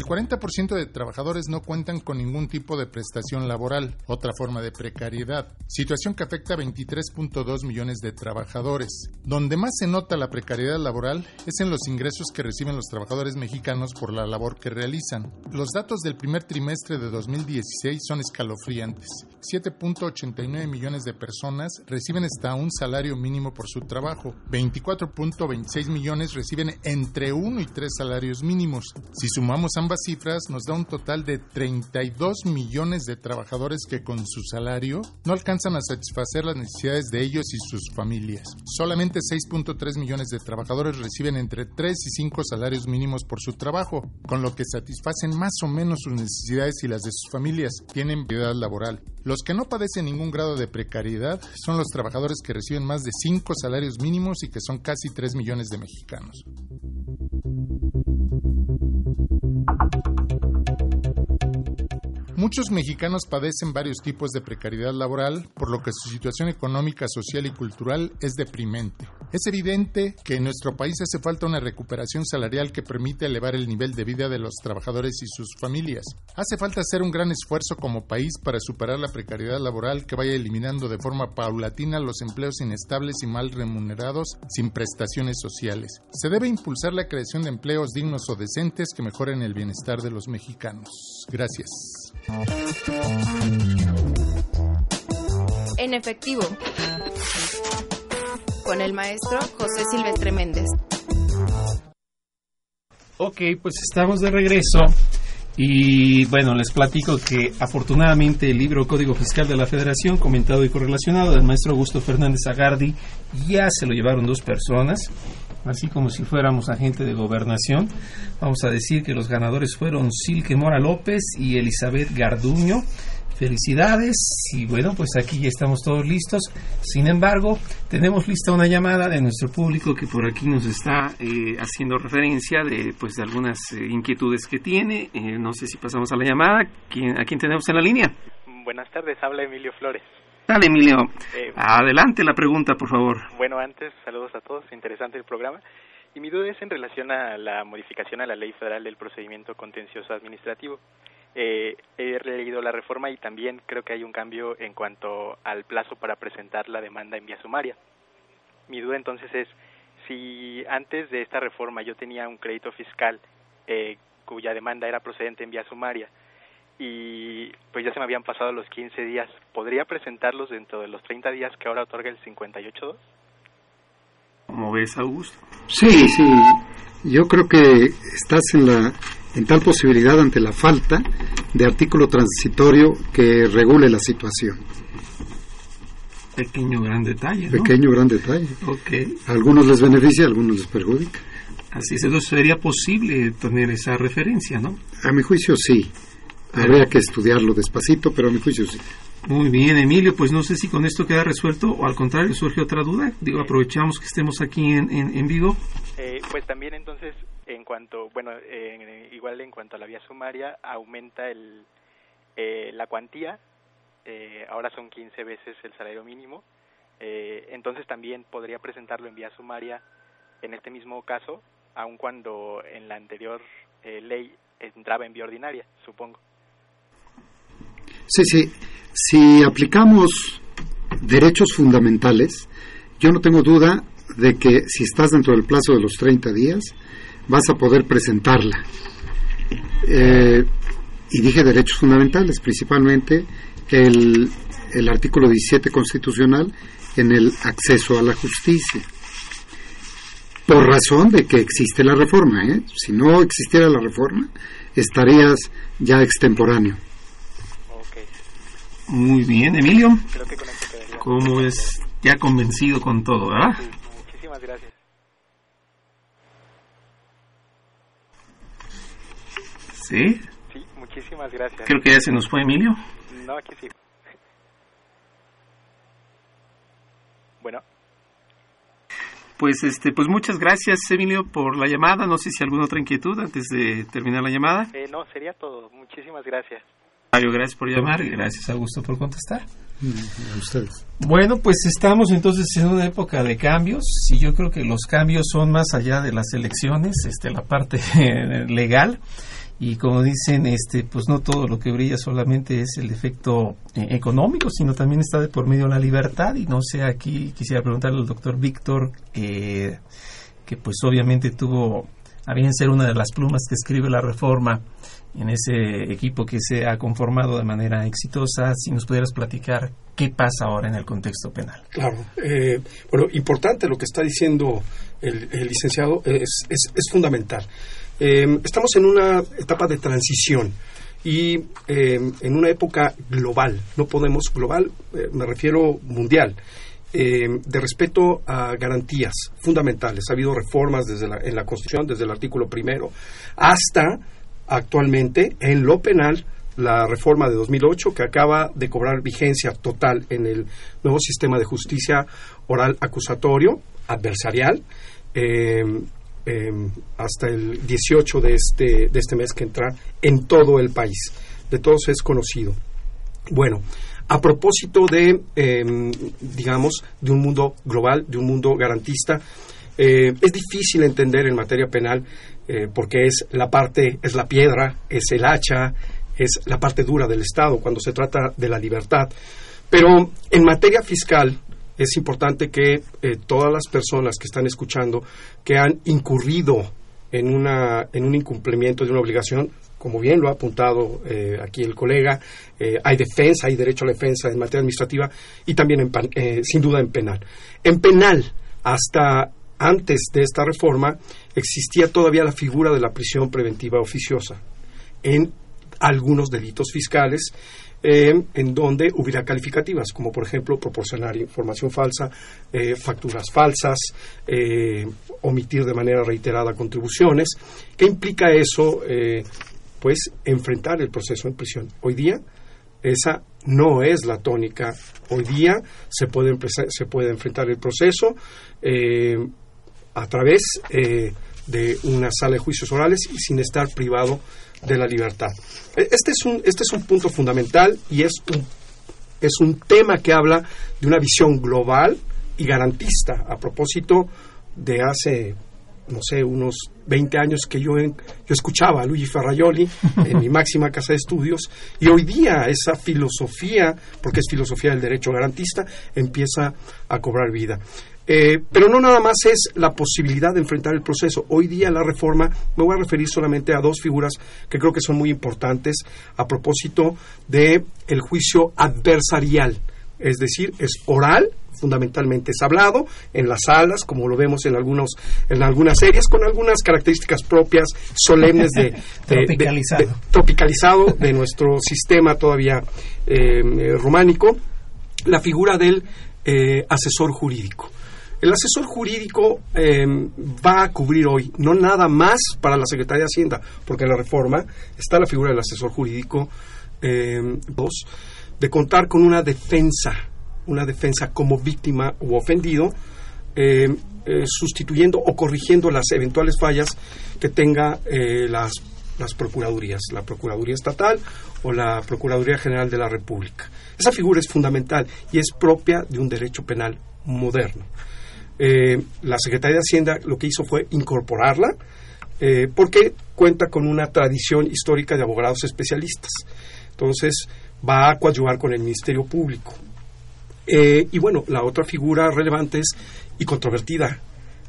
40% de trabajadores no cuentan con ningún tipo de prestación laboral, otra forma de precariedad, situación que afecta a 23.2 millones de trabajadores. Donde más se nota la precariedad laboral es en los ingresos que reciben los trabajadores mexicanos por la labor que realizan. Los datos del primer trimestre de 2016 son escalofriantes. 7.89 millones de personas reciben hasta un salario mínimo por su trabajo. 24.26 millones reciben entre 1 y 3 salarios mínimos. Si sumamos ambas cifras, nos da un total de 32 millones de trabajadores que con su salario no alcanzan a satisfacer las necesidades de ellos y sus familias. Solamente 6.3 millones de trabajadores reciben entre 3 y 5 salarios mínimos por su trabajo, con lo que satisfacen más o menos sus necesidades y las de sus familias. Tienen prioridad laboral. Los que no padecen ningún grado de precariedad son los trabajadores que reciben más de 5 salarios mínimos y que son casi 3 millones de mexicanos. Muchos mexicanos padecen varios tipos de precariedad laboral, por lo que su situación económica, social y cultural es deprimente. Es evidente que en nuestro país hace falta una recuperación salarial que permita elevar el nivel de vida de los trabajadores y sus familias. Hace falta hacer un gran esfuerzo como país para superar la precariedad laboral que vaya eliminando de forma paulatina los empleos inestables y mal remunerados sin prestaciones sociales. Se debe impulsar la creación de empleos dignos o decentes que mejoren el bienestar de los mexicanos. Gracias. En efectivo, con el maestro José Silvestre Méndez. Ok, pues estamos de regreso. Y bueno, les platico que afortunadamente el libro Código Fiscal de la Federación, comentado y correlacionado del maestro Augusto Fernández Agardi, ya se lo llevaron dos personas, así como si fuéramos agente de gobernación. Vamos a decir que los ganadores fueron Silke Mora López y Elizabeth Garduño. Felicidades y bueno, pues aquí ya estamos todos listos. Sin embargo, tenemos lista una llamada de nuestro público que por aquí nos está eh, haciendo referencia de pues de algunas eh, inquietudes que tiene. Eh, no sé si pasamos a la llamada. ¿Quién, ¿A quién tenemos en la línea? Buenas tardes, habla Emilio Flores. Dale, Emilio. Eh, Adelante la pregunta, por favor. Bueno, antes, saludos a todos, interesante el programa. Y mi duda es en relación a la modificación a la Ley Federal del Procedimiento Contencioso Administrativo. Eh, he leído la reforma y también creo que hay un cambio en cuanto al plazo para presentar la demanda en vía sumaria. Mi duda entonces es si antes de esta reforma yo tenía un crédito fiscal eh, cuya demanda era procedente en vía sumaria y pues ya se me habían pasado los 15 días, ¿podría presentarlos dentro de los 30 días que ahora otorga el 58.2? ¿Cómo ves, Augusto? Sí, sí. Yo creo que estás en la en tal posibilidad ante la falta de artículo transitorio que regule la situación. Pequeño gran detalle. ¿no? Pequeño gran detalle. Ok. A algunos les beneficia, a algunos les perjudica. Así es, entonces sería posible tener esa referencia, ¿no? A mi juicio sí. Habría que estudiarlo despacito, pero a mi juicio sí. Muy bien, Emilio, pues no sé si con esto queda resuelto o al contrario surge otra duda. Digo, aprovechamos que estemos aquí en, en, en vivo. Eh, pues también entonces, en cuanto, bueno, eh, igual en cuanto a la vía sumaria, aumenta el, eh, la cuantía, eh, ahora son 15 veces el salario mínimo, eh, entonces también podría presentarlo en vía sumaria en este mismo caso, aun cuando en la anterior eh, ley entraba en vía ordinaria, supongo. Sí, sí. Si aplicamos derechos fundamentales, yo no tengo duda de que si estás dentro del plazo de los 30 días, vas a poder presentarla. Eh, y dije derechos fundamentales, principalmente el, el artículo 17 constitucional en el acceso a la justicia. Por razón de que existe la reforma, ¿eh? Si no existiera la reforma, estarías ya extemporáneo. Muy bien, Emilio. Creo que con esto quedaría. ¿Cómo es? Ya convencido con todo, ¿verdad? Sí, muchísimas gracias. Sí. Sí, muchísimas gracias. Creo que ya se nos fue Emilio. No, aquí sí. Bueno, Pues este, pues muchas gracias Emilio por la llamada. No sé si alguna otra inquietud antes de terminar la llamada. eh, no, sería todo. Muchísimas gracias. Mario, gracias por llamar y gracias Augusto por contestar. A ustedes. Bueno, pues estamos entonces en una época de cambios y yo creo que los cambios son más allá de las elecciones, este, la parte (laughs) legal. y como dicen, este, pues no todo lo que brilla solamente es el efecto eh, económico, sino también está de por medio la libertad. Y no sé, aquí quisiera preguntarle al doctor Víctor, eh, que pues obviamente tuvo a bien ser una de las plumas que escribe la reforma en ese equipo que se ha conformado de manera exitosa, si nos pudieras platicar qué pasa ahora en el contexto penal. Claro, eh, bueno, importante lo que está diciendo el, licenciado, es, es fundamental. Em, estamos en una etapa de transición y em, en una época global, no podemos global, eh, me refiero mundial, em, de respeto a garantías fundamentales. Ha habido reformas desde en la Constitución, desde el artículo primero, hasta actualmente en lo penal la reforma de 2008 que acaba de cobrar vigencia total en el nuevo sistema de justicia oral acusatorio adversarial. Em, hasta el 18 de este, de este mes que entra en todo el país. De todos es conocido. Bueno, a propósito de, em, digamos, de un mundo global, de un mundo garantista, eh, es difícil entender en materia penal eh, porque es la parte, es la piedra, es el hacha, es la parte dura del Estado cuando se trata de la libertad. Pero en materia fiscal, es importante que eh, todas las personas que están escuchando que han incurrido en, una, en un incumplimiento de una obligación, como bien lo ha apuntado eh, aquí el colega, hay defensa, hay derecho a la defensa en materia administrativa y también sin duda en penal. En penal, hasta antes de esta reforma, existía todavía la figura de la prisión preventiva oficiosa en algunos delitos fiscales eh, en donde hubiera calificativas, como por ejemplo proporcionar información falsa, eh, facturas falsas, eh, omitir de manera reiterada contribuciones. ¿Qué implica eso? pues enfrentar el proceso en prisión. Hoy día esa no es la tónica. Hoy día se puede, se puede enfrentar el proceso a través de una sala de juicios orales y sin estar privado de la libertad. E, este es un, este es un punto fundamental y es un, es un tema que habla de una visión global y garantista a propósito de hace, no sé, unos 20 años que yo, yo escuchaba a Luigi Ferraioli en mi (laughs) máxima casa de estudios y hoy día esa filosofía, porque es filosofía del derecho garantista, empieza a cobrar vida. Eh, pero no nada más es la posibilidad de enfrentar el proceso. Hoy día la reforma, me voy a referir solamente a dos figuras que creo que son muy importantes a propósito de el juicio adversarial, es decir, es oral fundamentalmente es hablado en las salas, como lo vemos en algunos en algunas series, con algunas características propias solemnes de, (laughs) tropicalizado. de nuestro (laughs) sistema todavía eh, románico, la figura del eh, asesor jurídico. El asesor jurídico em, va a cubrir hoy no nada más para la Secretaría de Hacienda, porque en la reforma está la figura del asesor jurídico em, de contar con una defensa, una defensa como víctima u ofendido, em, eh, sustituyendo o corrigiendo las eventuales fallas que tenga eh, las, las procuradurías, la Procuraduría Estatal o la Procuraduría General de la República. Esa figura es fundamental y es propia de un derecho penal moderno. Eh, la Secretaría de Hacienda lo que hizo fue incorporarla eh, porque cuenta con una tradición histórica de abogados especialistas. Entonces va a coadyuvar con el Ministerio Público. Eh, y bueno, la otra figura relevante es y controvertida,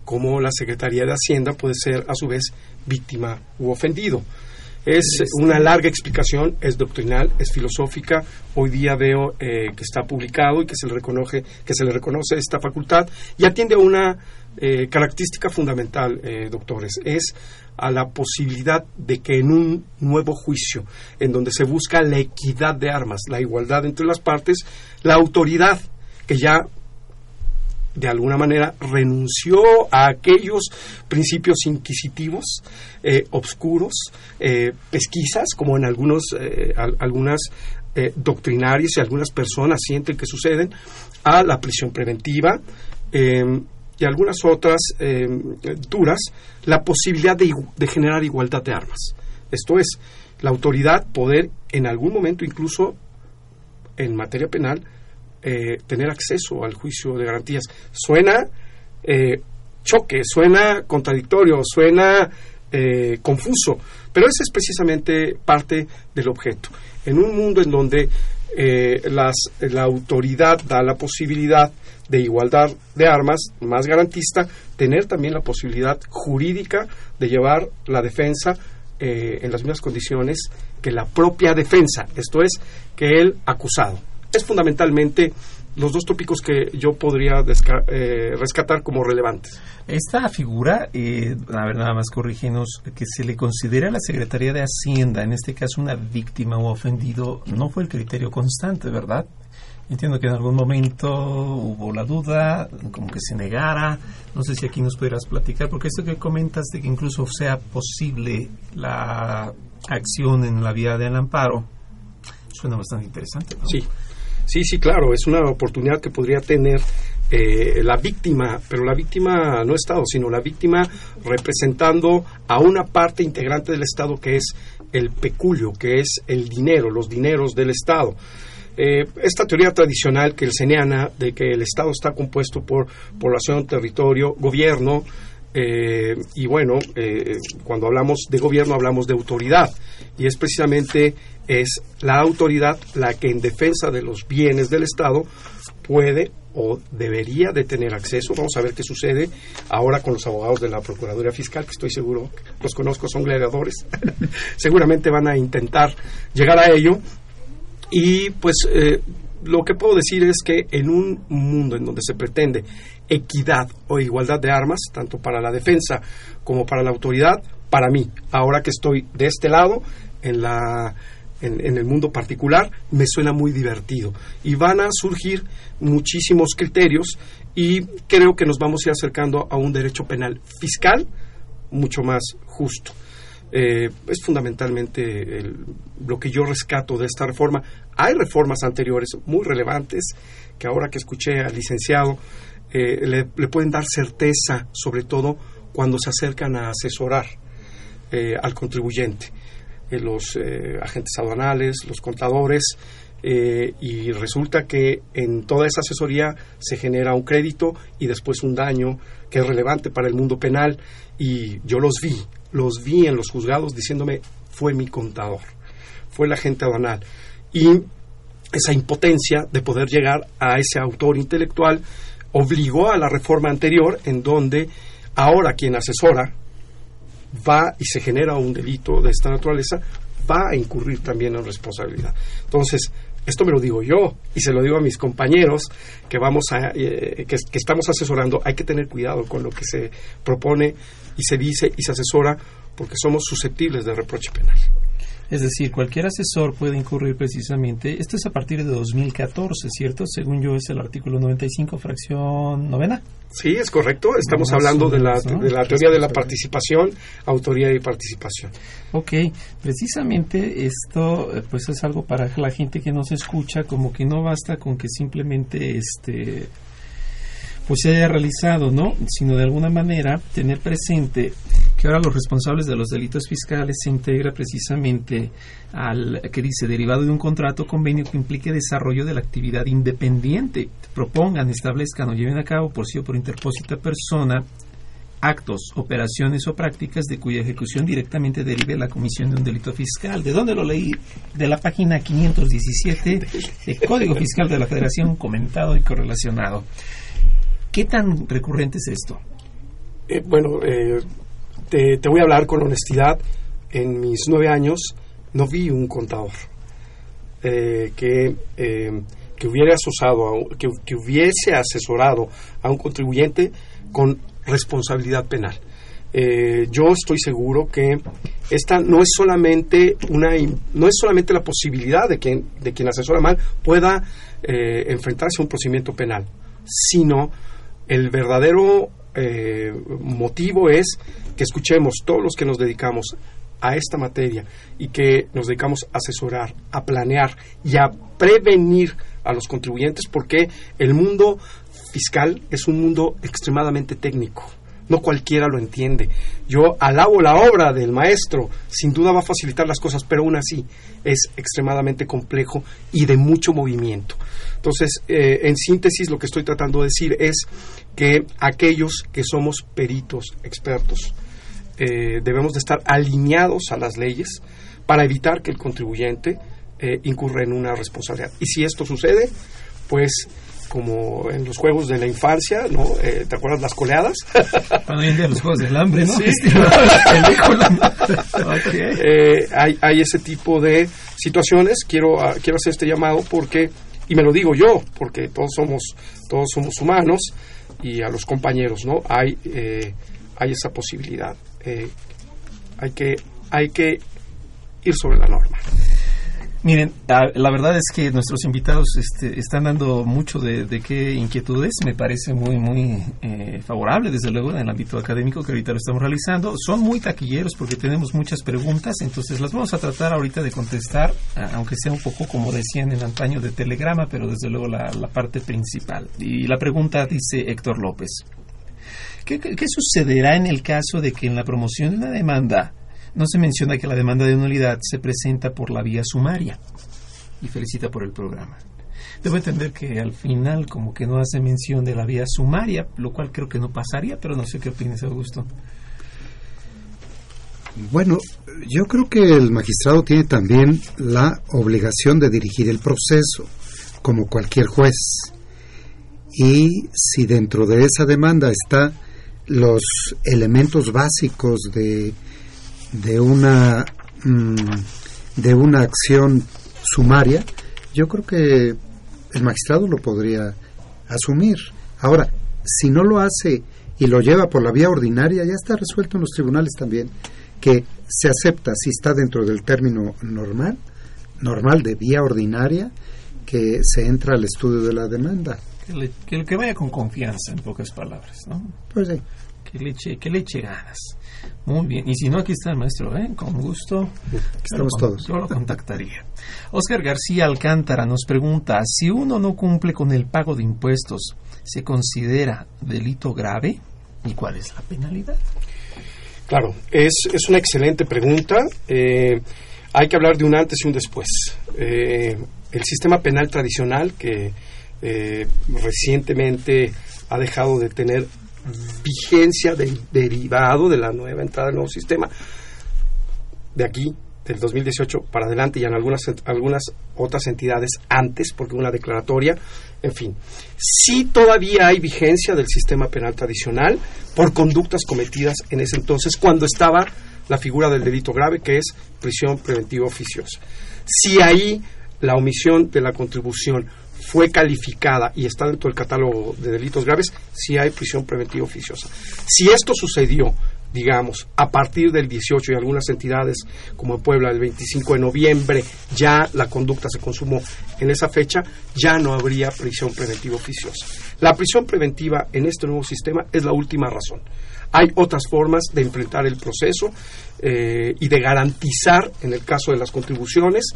como la Secretaría de Hacienda puede ser a su vez víctima u ofendido. Es una larga explicación, es doctrinal, es filosófica. Hoy día veo eh, que está publicado y que se le reconoce, que se le reconoce esta facultad y atiende a una eh, característica fundamental, eh, doctores, es a la posibilidad de que en un nuevo juicio, en donde se busca la equidad de armas, la igualdad entre las partes, la autoridad que ya de alguna manera renunció a aquellos principios inquisitivos, eh, obscuros, eh, pesquisas, como en algunos, eh, algunas doctrinarias y algunas personas sienten que suceden, a la prisión preventiva y algunas otras duras, la posibilidad de, de generar igualdad de armas. Esto es, la autoridad poder en algún momento incluso en materia penal eh, tener acceso al juicio de garantías. Suena eh, choque, suena contradictorio, suena eh, confuso, pero ese es precisamente parte del objeto. En un mundo en donde eh, las, la autoridad da la posibilidad de igualdad de armas más garantista, tener también la posibilidad jurídica de llevar la defensa eh, en las mismas condiciones que la propia defensa, esto es, que el acusado. Es fundamentalmente los dos tópicos que yo podría eh, rescatar como relevantes. Esta figura, eh, a ver, nada más corrígenos, que se le considera a la Secretaría de Hacienda, en este caso una víctima o ofendido, no fue el criterio constante, ¿verdad? Entiendo que en algún momento hubo la duda, como que se negara. No sé si aquí nos pudieras platicar, porque esto que comentas de que incluso sea posible la acción en la vía del amparo, suena bastante interesante. ¿no? Sí, sí, sí, claro, es una oportunidad que podría tener eh, la víctima, pero la víctima no Estado, sino la víctima representando a una parte integrante del Estado que es el peculio, que es el dinero, los dineros del Estado. Eh, esta teoría tradicional que el seneana de que el Estado está compuesto por población, territorio, gobierno, eh, y bueno, eh, cuando hablamos de gobierno hablamos de autoridad, y es precisamente es la autoridad la que en defensa de los bienes del Estado puede o debería de tener acceso. Vamos a ver qué sucede ahora con los abogados de la Procuraduría Fiscal, que estoy seguro, los conozco, son gladiadores. (laughs) Seguramente van a intentar llegar a ello. Y pues eh, lo que puedo decir es que en un mundo en donde se pretende equidad o igualdad de armas, tanto para la defensa como para la autoridad, para mí, ahora que estoy de este lado, en la en, el mundo particular, me suena muy divertido. Y van a surgir muchísimos criterios y creo que nos vamos a ir acercando a un derecho penal fiscal mucho más justo. Eh, es fundamentalmente lo que yo rescato de esta reforma. Hay reformas anteriores muy relevantes que ahora que escuché al licenciado eh, le, pueden dar certeza, sobre todo cuando se acercan a asesorar eh, al contribuyente. Los agentes aduanales, los contadores, y resulta que en toda esa asesoría se genera un crédito y después un daño que es relevante para el mundo penal. Y yo los vi, los vi en los juzgados diciéndome fue mi contador, fue la agente aduanal y esa impotencia de poder llegar a ese autor intelectual obligó a la reforma anterior en donde ahora quien asesora va y se genera un delito de esta naturaleza va a incurrir también en responsabilidad. Entonces, esto me lo digo yo y se lo digo a mis compañeros que vamos a eh, que, estamos asesorando hay que tener cuidado con lo que se propone y se dice y se asesora porque somos susceptibles de reproche penal es decir, cualquier asesor puede incurrir precisamente, esto es a partir de 2014, ¿cierto? Según yo es el artículo 95, fracción novena. Sí, es correcto. Estamos hablando de la, de la teoría de la participación, autoría y participación. Ok, precisamente esto eh, pues es algo para la gente que nos escucha, como que no basta con que simplemente este pues se haya realizado, ¿no? Sino de alguna manera tener presente que ahora los responsables de los delitos fiscales se integra precisamente al que dice derivado de un contrato convenio que implique desarrollo de la actividad independiente. Propongan, establezcan o lleven a cabo por sí o por interpósita persona actos, operaciones o prácticas de cuya ejecución directamente derive la comisión de un delito fiscal. ¿De dónde lo leí? De la página 517 del Código Fiscal de la Federación, comentado y correlacionado. ¿Qué tan recurrente es esto? Eh, bueno, eh, te, voy a hablar con honestidad. En mis nueve años no vi un contador eh, que, eh, que, hubiera asociado que, que, hubiese asesorado a un contribuyente con responsabilidad penal. Eh, yo estoy seguro que esta no es solamente una no es solamente la posibilidad de que de quien asesora mal pueda enfrentarse a un procedimiento penal, sino el verdadero motivo es que escuchemos todos los que nos dedicamos a esta materia y que nos dedicamos a asesorar, a planear y a prevenir a los contribuyentes porque el mundo fiscal es un mundo extremadamente técnico. No cualquiera lo entiende. Yo alabo la obra del maestro, sin duda va a facilitar las cosas, pero aún así es extremadamente complejo y de mucho movimiento. Entonces, eh, en síntesis, lo que estoy tratando de decir es que aquellos que somos peritos, expertos, eh, debemos de estar alineados a las leyes para evitar que el contribuyente eh, incurra en una responsabilidad. Y si esto sucede, pues como en los juegos de la infancia, ¿no? Eh, ¿Te acuerdas las coleadas? (laughs) Día los juegos del hambre, ¿no? Sí. (laughs) Estilo la película. (laughs) Ok. Eh, hay, hay ese tipo de situaciones. Quiero, ah, quiero hacer este llamado porque, y me lo digo yo, porque todos somos, todos somos humanos y a los compañeros, ¿no? Hay, eh, hay esa posibilidad. Eh, hay que, hay que ir sobre la norma. Miren, la, verdad es que nuestros invitados este, están dando mucho de, de qué inquietudes. Me parece muy, muy eh, favorable, desde luego, en el ámbito académico que ahorita lo estamos realizando. Son muy taquilleros porque tenemos muchas preguntas, entonces las vamos a tratar ahorita de contestar, aunque sea un poco como decían en antaño de telegrama, pero desde luego la parte principal. Y la pregunta dice Héctor López. ¿Qué, sucederá en el caso de que en la promoción de una demanda no se menciona que la demanda de nulidad se presenta por la vía sumaria? Y felicita por el programa. Debo entender que al final como que no hace mención de la vía sumaria, lo cual creo que no pasaría, pero no sé qué opinas, Augusto. Bueno, yo creo que el magistrado tiene también la obligación de dirigir el proceso, como cualquier juez. Y si dentro de esa demanda está los elementos básicos de, de una mm, de una acción sumaria, yo creo que el magistrado lo podría asumir. Ahora, si no lo hace y lo lleva por la vía ordinaria, ya está resuelto en los tribunales también, que se acepta si está dentro del término normal, normal de vía ordinaria, que se entra al estudio de la demanda. Que, le- que, que vaya con confianza, en pocas palabras, ¿no? Pues sí. Que le eche, que le eche ganas. Muy bien. Y si no, aquí está el maestro, ¿eh? Con gusto. Estamos Yo lo con- todos. Yo lo contactaría. Oscar García Alcántara nos pregunta, si uno no cumple con el pago de impuestos, ¿se considera delito grave? ¿Y cuál es la penalidad? Claro, es, es una excelente pregunta. Eh, hay que hablar de un antes y un después. Eh, el sistema penal tradicional que eh, recientemente ha dejado de tener vigencia de- derivado de la nueva entrada del nuevo sistema de aquí del 2018 para adelante y en algunas algunas otras entidades antes porque una declaratoria en fin. Sí todavía hay vigencia del sistema penal tradicional por conductas cometidas en ese entonces cuando estaba la figura del delito grave que es prisión preventiva oficiosa. Si ahí la omisión de la contribución fue calificada y está dentro del catálogo de delitos graves, sí hay prisión preventiva oficiosa. Si esto sucedió, digamos, a partir del 18 y algunas entidades como Puebla el 25 de noviembre, ya la conducta se consumó en esa fecha, ya no habría prisión preventiva oficiosa. La prisión preventiva en este nuevo sistema es la última razón. Hay otras formas de enfrentar el proceso eh, y de garantizar, en el caso de las contribuciones,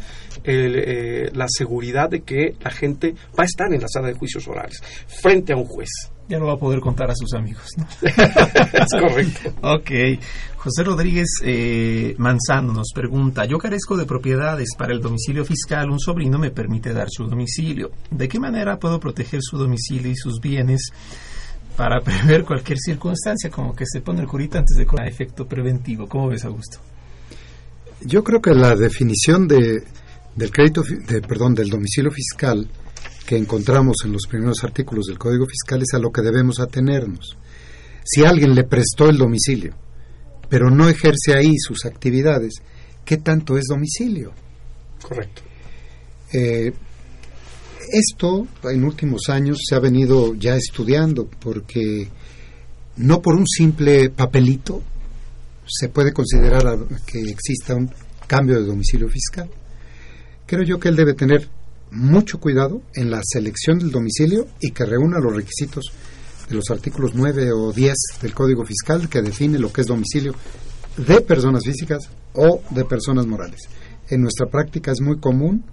el, eh, la seguridad de que la gente va a estar en la sala de juicios orales, frente a un juez. Ya lo va a poder contar a sus amigos, ¿no? (laughs) es correcto. Ok. José Rodríguez eh, Manzano nos pregunta, yo carezco de propiedades para el domicilio fiscal, un sobrino me permite dar su domicilio. ¿De qué manera puedo proteger su domicilio y sus bienes para prever cualquier circunstancia, como que se pone el curita antes de a efecto preventivo? ¿Cómo ves, Augusto? Yo creo que la definición de, del crédito, de, perdón, del domicilio fiscal que encontramos en los primeros artículos del Código Fiscal es a lo que debemos atenernos. Si alguien le prestó el domicilio, pero no ejerce ahí sus actividades, ¿qué tanto es domicilio? Correcto. Eh, esto en últimos años se ha venido ya estudiando porque no por un simple papelito se puede considerar que exista un cambio de domicilio fiscal. Creo yo que él debe tener mucho cuidado en la selección del domicilio y que reúna los requisitos de los artículos 9 o 10 del Código Fiscal que define lo que es domicilio de personas físicas o de personas morales. En nuestra práctica es muy común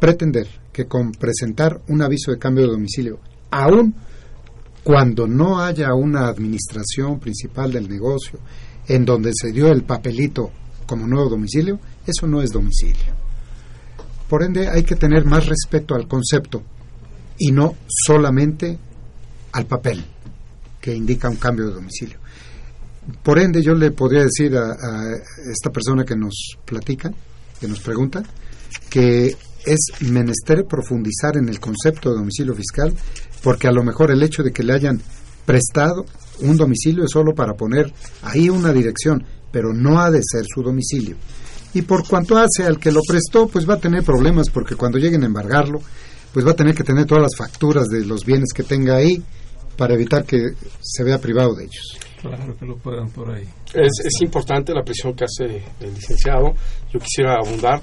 pretender que con presentar un aviso de cambio de domicilio, aun cuando no haya una administración principal del negocio en donde se dio el papelito como nuevo domicilio, eso no es domicilio. Por ende, hay que tener más respeto al concepto y no solamente al papel que indica un cambio de domicilio. por ende, yo le podría decir a, a esta persona que nos platica, que nos pregunta, que es menester profundizar en el concepto de domicilio fiscal, porque a lo mejor el hecho de que le hayan prestado un domicilio es solo para poner ahí una dirección, pero no ha de ser su domicilio. Y por cuanto hace al que lo prestó, pues va a tener problemas porque cuando lleguen a embargarlo, pues va a tener que tener todas las facturas de los bienes que tenga ahí para evitar que se vea privado de ellos. Claro que lo puedan por ahí. Es, es importante la presión que hace el licenciado. Yo quisiera abundar.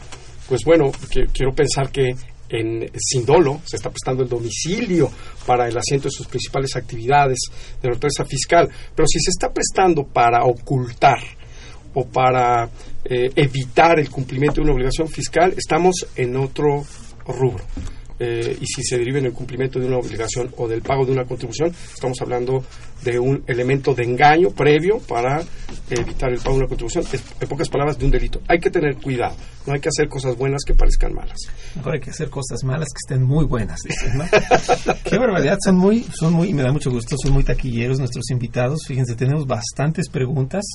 Pues bueno, que, quiero pensar que en Sindolo se está prestando el domicilio para el asiento de sus principales actividades de la fiscal. Pero si se está prestando para ocultar o para eh, evitar el cumplimiento de una obligación fiscal, estamos en otro rubro. Eh, y si se deriva en el cumplimiento de una obligación o del pago de una contribución, estamos hablando de un elemento de engaño previo para evitar el pago de una contribución, en pocas palabras, de un delito. Hay que tener cuidado, no hay que hacer cosas buenas que parezcan malas. Mejor hay que hacer cosas malas que estén muy buenas. (laughs) Qué barbaridad, son muy, son muy, me da mucho gusto, son muy taquilleros nuestros invitados. Fíjense, tenemos bastantes preguntas.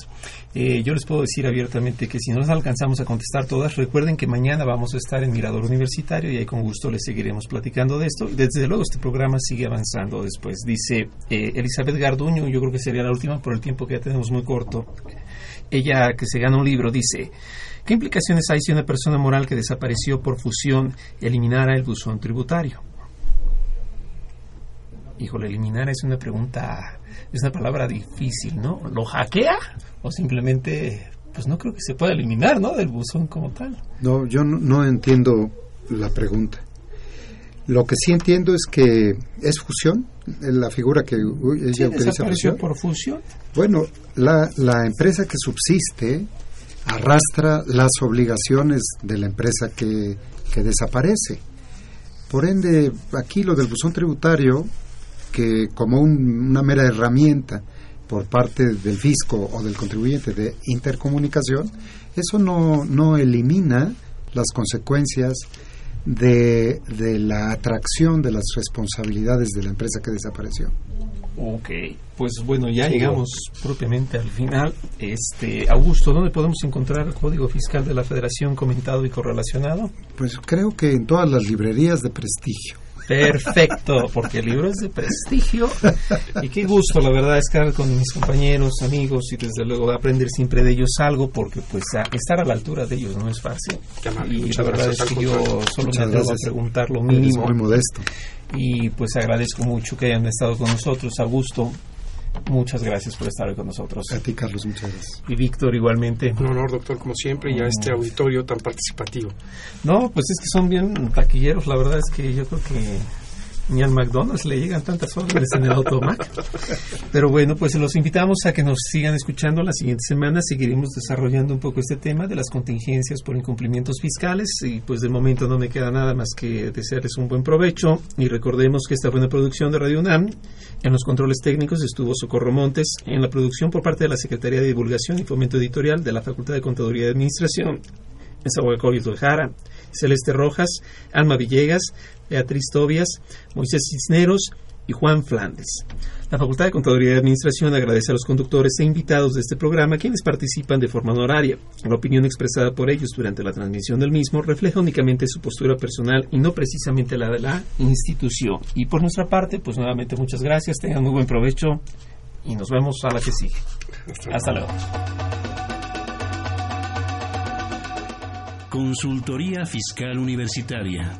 Eh, yo les puedo decir abiertamente que si no las alcanzamos a contestar todas, recuerden que mañana vamos a estar en Mirador Universitario y ahí con gusto les seguiremos platicando de esto. Desde luego este programa sigue avanzando después. Dice eh, Elizabeth Garduño, yo creo que sería la última por el tiempo que ya tenemos muy corto. Ella que se gana un libro dice, ¿qué implicaciones hay si una persona moral que desapareció por fusión eliminara el buzón tributario? Híjole, eliminar es una pregunta, es una palabra difícil, ¿no? ¿Lo hackea? ¿O simplemente, pues no creo que se pueda eliminar, ¿no? Del buzón como tal. No, yo no, no entiendo la pregunta. Lo que sí entiendo es que es fusión, la figura que ella Sí, utiliza fusión. por fusión. Bueno, la, la empresa que subsiste arrastra las obligaciones de la empresa que, que desaparece. Por ende, aquí lo del buzón tributario, que como un- una mera herramienta por parte del fisco o del contribuyente de intercomunicación, eso no, no elimina las consecuencias de, de la atracción de las responsabilidades de la empresa que desapareció. Ok, pues bueno, ya llegamos propiamente al final. Este, Augusto, ¿dónde podemos encontrar el Código Fiscal de la Federación comentado y correlacionado? Pues creo que en todas las librerías de prestigio. Perfecto, porque el libro es de prestigio. Y qué gusto, la verdad, estar con mis compañeros, amigos y desde luego aprender siempre de ellos algo, porque pues a- estar a la altura de ellos no es fácil. Y muchas la verdad gracias, es que yo solo Muchas me atrevo a preguntar lo Eres mínimo. muy modesto. Y pues agradezco mucho que hayan estado con nosotros. Augusto, muchas gracias por estar hoy con nosotros. A ti, Carlos, muchas gracias. Y Víctor, igualmente. Un honor, doctor, como siempre, y a este auditorio tan participativo. No, pues es que son bien taquilleros. La verdad es que yo creo que ni al McDonald's le llegan tantas órdenes en el automac. Pero bueno, pues los invitamos a que nos sigan escuchando. La siguiente semana seguiremos desarrollando un poco este tema de las contingencias por incumplimientos fiscales. Y pues de momento no me queda nada más que desearles un buen provecho. Y recordemos que esta fue una producción de Radio UNAM. En los controles técnicos estuvo Socorro Montes. En la producción por parte de la Secretaría de Divulgación y Fomento Editorial de la Facultad de Contaduría y Administración. Nezahualcóyotl Jara, Celeste Rojas, Alma Villegas, Beatriz Tobias, Moisés Cisneros y Juan Flandes. La Facultad de Contaduría y Administración agradece a los conductores e invitados de este programa quienes participan de forma honoraria. La opinión expresada por ellos durante la transmisión del mismo refleja únicamente su postura personal y no precisamente la de la institución. Y por nuestra parte, pues nuevamente muchas gracias, tengan muy buen provecho y nos vemos a la que sigue. Hasta luego. Consultoría Fiscal Universitaria.